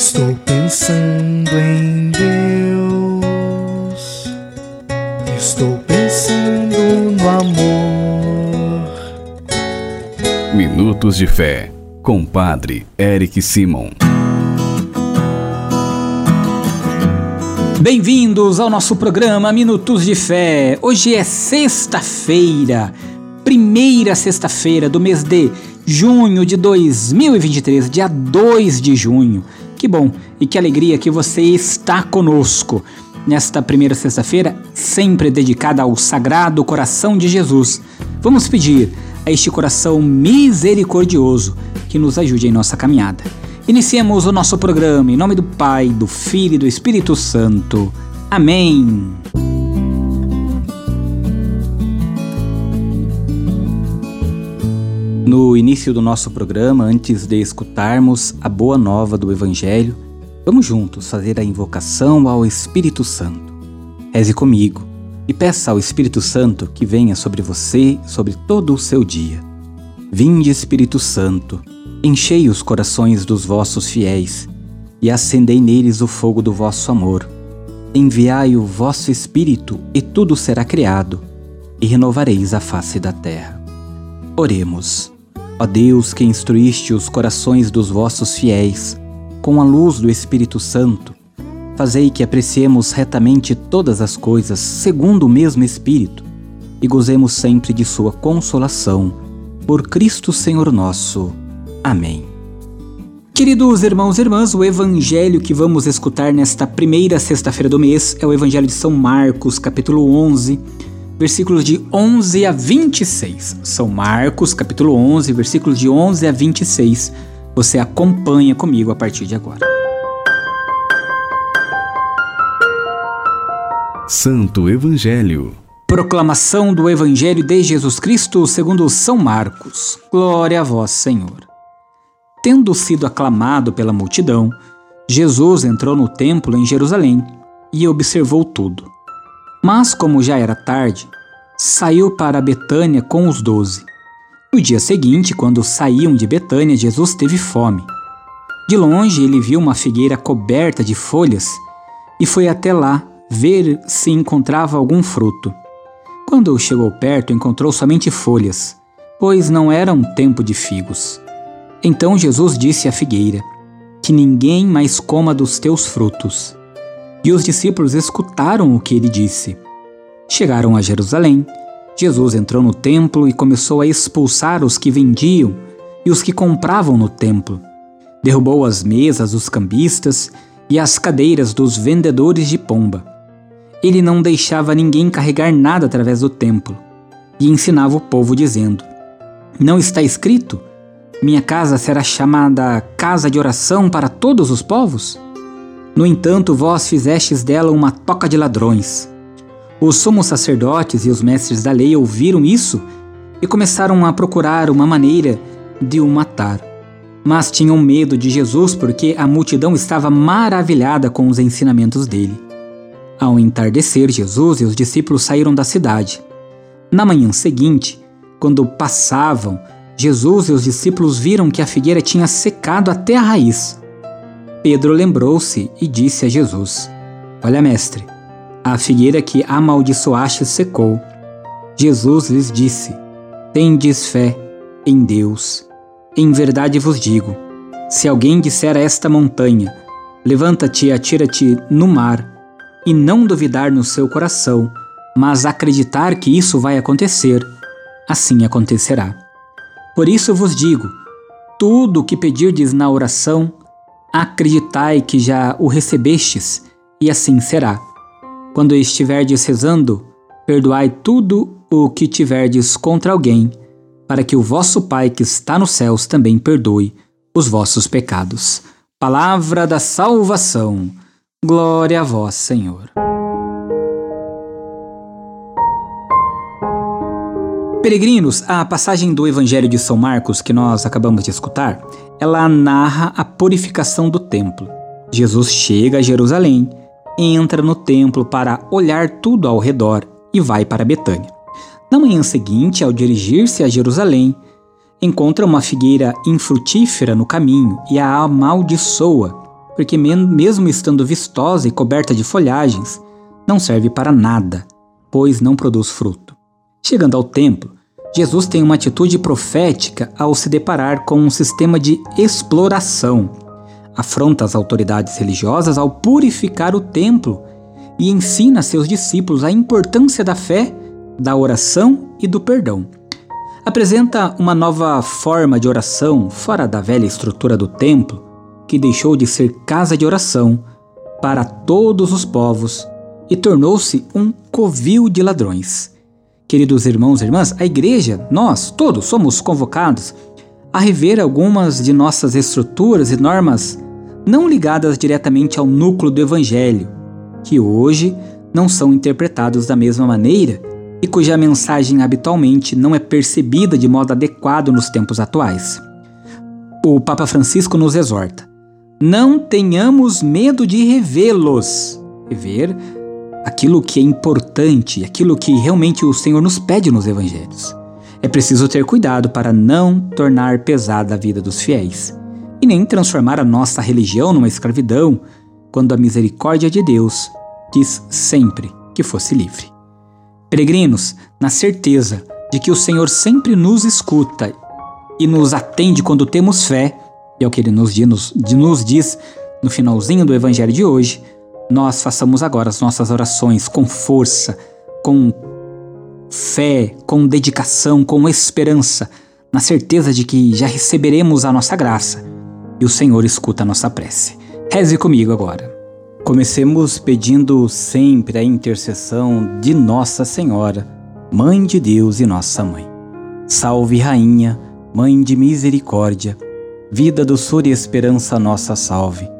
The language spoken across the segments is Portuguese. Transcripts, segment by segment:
Estou pensando em Deus. Estou pensando no amor. Minutos de Fé, com Padre Eric Simon. Bem-vindos ao nosso programa Minutos de Fé. Hoje é sexta-feira, primeira sexta-feira do mês de junho de 2023, dia 2 de junho. Que bom e que alegria que você está conosco nesta primeira sexta-feira, sempre dedicada ao Sagrado Coração de Jesus. Vamos pedir a este coração misericordioso que nos ajude em nossa caminhada. Iniciemos o nosso programa em nome do Pai, do Filho e do Espírito Santo. Amém. No início do nosso programa, antes de escutarmos a boa nova do Evangelho, vamos juntos fazer a invocação ao Espírito Santo. Reze comigo e peça ao Espírito Santo que venha sobre você, sobre todo o seu dia. Vinde, Espírito Santo, enchei os corações dos vossos fiéis e acendei neles o fogo do vosso amor. Enviai o vosso Espírito e tudo será criado, e renovareis a face da terra. Oremos. Ó Deus que instruíste os corações dos vossos fiéis com a luz do Espírito Santo, fazei que apreciemos retamente todas as coisas segundo o mesmo Espírito e gozemos sempre de Sua consolação. Por Cristo Senhor nosso. Amém. Queridos irmãos e irmãs, o evangelho que vamos escutar nesta primeira sexta-feira do mês é o Evangelho de São Marcos, capítulo 11 versículos de 11 a 26. São Marcos, capítulo 11, versículos de 11 a 26. Você acompanha comigo a partir de agora. Santo Evangelho. Proclamação do Evangelho de Jesus Cristo segundo São Marcos. Glória a vós, Senhor. Tendo sido aclamado pela multidão, Jesus entrou no templo em Jerusalém e observou tudo. Mas, como já era tarde, saiu para Betânia com os doze. No dia seguinte, quando saíam de Betânia, Jesus teve fome. De longe, ele viu uma figueira coberta de folhas e foi até lá ver se encontrava algum fruto. Quando chegou perto, encontrou somente folhas, pois não era um tempo de figos. Então Jesus disse à figueira: Que ninguém mais coma dos teus frutos. E os discípulos escutaram o que ele disse. Chegaram a Jerusalém. Jesus entrou no templo e começou a expulsar os que vendiam e os que compravam no templo. Derrubou as mesas dos cambistas e as cadeiras dos vendedores de pomba. Ele não deixava ninguém carregar nada através do templo e ensinava o povo, dizendo: Não está escrito? Minha casa será chamada casa de oração para todos os povos? No entanto, vós fizestes dela uma toca de ladrões. Os sumos sacerdotes e os mestres da lei ouviram isso e começaram a procurar uma maneira de o matar. Mas tinham medo de Jesus porque a multidão estava maravilhada com os ensinamentos dele. Ao entardecer, Jesus e os discípulos saíram da cidade. Na manhã seguinte, quando passavam, Jesus e os discípulos viram que a figueira tinha secado até a raiz. Pedro lembrou-se e disse a Jesus: Olha, mestre, a figueira que amaldiçoaste secou. Jesus lhes disse: Tendes fé em Deus. Em verdade vos digo: se alguém disser a esta montanha: Levanta-te e atira-te no mar, e não duvidar no seu coração, mas acreditar que isso vai acontecer, assim acontecerá. Por isso vos digo: tudo o que pedirdes na oração, acreditai que já o recebestes, e assim será. Quando estiverdes rezando, perdoai tudo o que tiverdes contra alguém, para que o vosso Pai que está nos céus também perdoe os vossos pecados. Palavra da salvação. Glória a vós, Senhor. Peregrinos, a passagem do Evangelho de São Marcos que nós acabamos de escutar, ela narra a purificação do templo. Jesus chega a Jerusalém, entra no templo para olhar tudo ao redor e vai para Betânia. Na manhã seguinte, ao dirigir-se a Jerusalém, encontra uma figueira infrutífera no caminho e a amaldiçoa, porque, mesmo estando vistosa e coberta de folhagens, não serve para nada, pois não produz fruto. Chegando ao templo, Jesus tem uma atitude profética ao se deparar com um sistema de exploração. Afronta as autoridades religiosas ao purificar o templo e ensina seus discípulos a importância da fé, da oração e do perdão. Apresenta uma nova forma de oração fora da velha estrutura do templo, que deixou de ser casa de oração para todos os povos e tornou-se um covil de ladrões. Queridos irmãos e irmãs, a igreja, nós todos somos convocados a rever algumas de nossas estruturas e normas não ligadas diretamente ao núcleo do Evangelho, que hoje não são interpretados da mesma maneira e cuja mensagem habitualmente não é percebida de modo adequado nos tempos atuais. O Papa Francisco nos exorta: não tenhamos medo de revê-los. Rever aquilo que é importante, aquilo que realmente o Senhor nos pede nos evangelhos. É preciso ter cuidado para não tornar pesada a vida dos fiéis e nem transformar a nossa religião numa escravidão, quando a misericórdia de Deus quis sempre que fosse livre. Peregrinos, na certeza de que o Senhor sempre nos escuta e nos atende quando temos fé, e é o que ele nos diz, nos, nos diz no finalzinho do evangelho de hoje, nós façamos agora as nossas orações com força, com fé, com dedicação, com esperança, na certeza de que já receberemos a nossa graça e o Senhor escuta a nossa prece. Reze comigo agora. Comecemos pedindo sempre a intercessão de Nossa Senhora, Mãe de Deus e Nossa Mãe. Salve, Rainha, Mãe de Misericórdia, vida, doçura e esperança, nossa salve.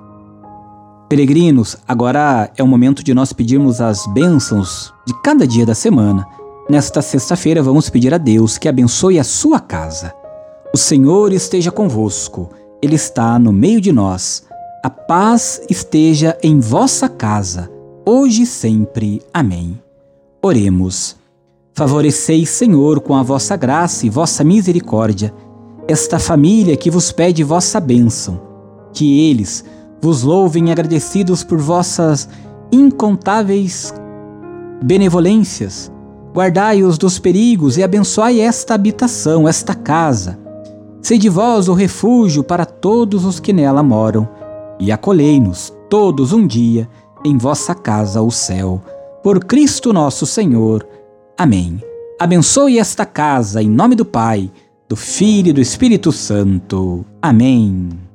Peregrinos, agora é o momento de nós pedirmos as bênçãos de cada dia da semana. Nesta sexta-feira, vamos pedir a Deus que abençoe a sua casa. O Senhor esteja convosco, Ele está no meio de nós. A paz esteja em vossa casa, hoje e sempre. Amém. Oremos. Favoreceis, Senhor, com a vossa graça e vossa misericórdia, esta família que vos pede vossa bênção, que eles vos louvem agradecidos por vossas incontáveis benevolências. Guardai-os dos perigos e abençoai esta habitação, esta casa. Sede vós o refúgio para todos os que nela moram, e acolhei-nos todos um dia em vossa casa, o céu. Por Cristo nosso Senhor. Amém. Abençoe esta casa em nome do Pai, do Filho e do Espírito Santo. Amém.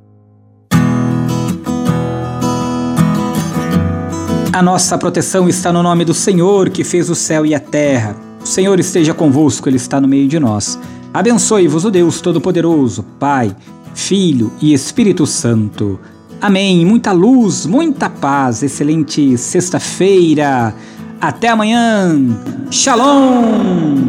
A nossa proteção está no nome do Senhor, que fez o céu e a terra. O Senhor esteja convosco, Ele está no meio de nós. Abençoe-vos o Deus Todo-Poderoso, Pai, Filho e Espírito Santo. Amém. Muita luz, muita paz. Excelente sexta-feira. Até amanhã. Shalom.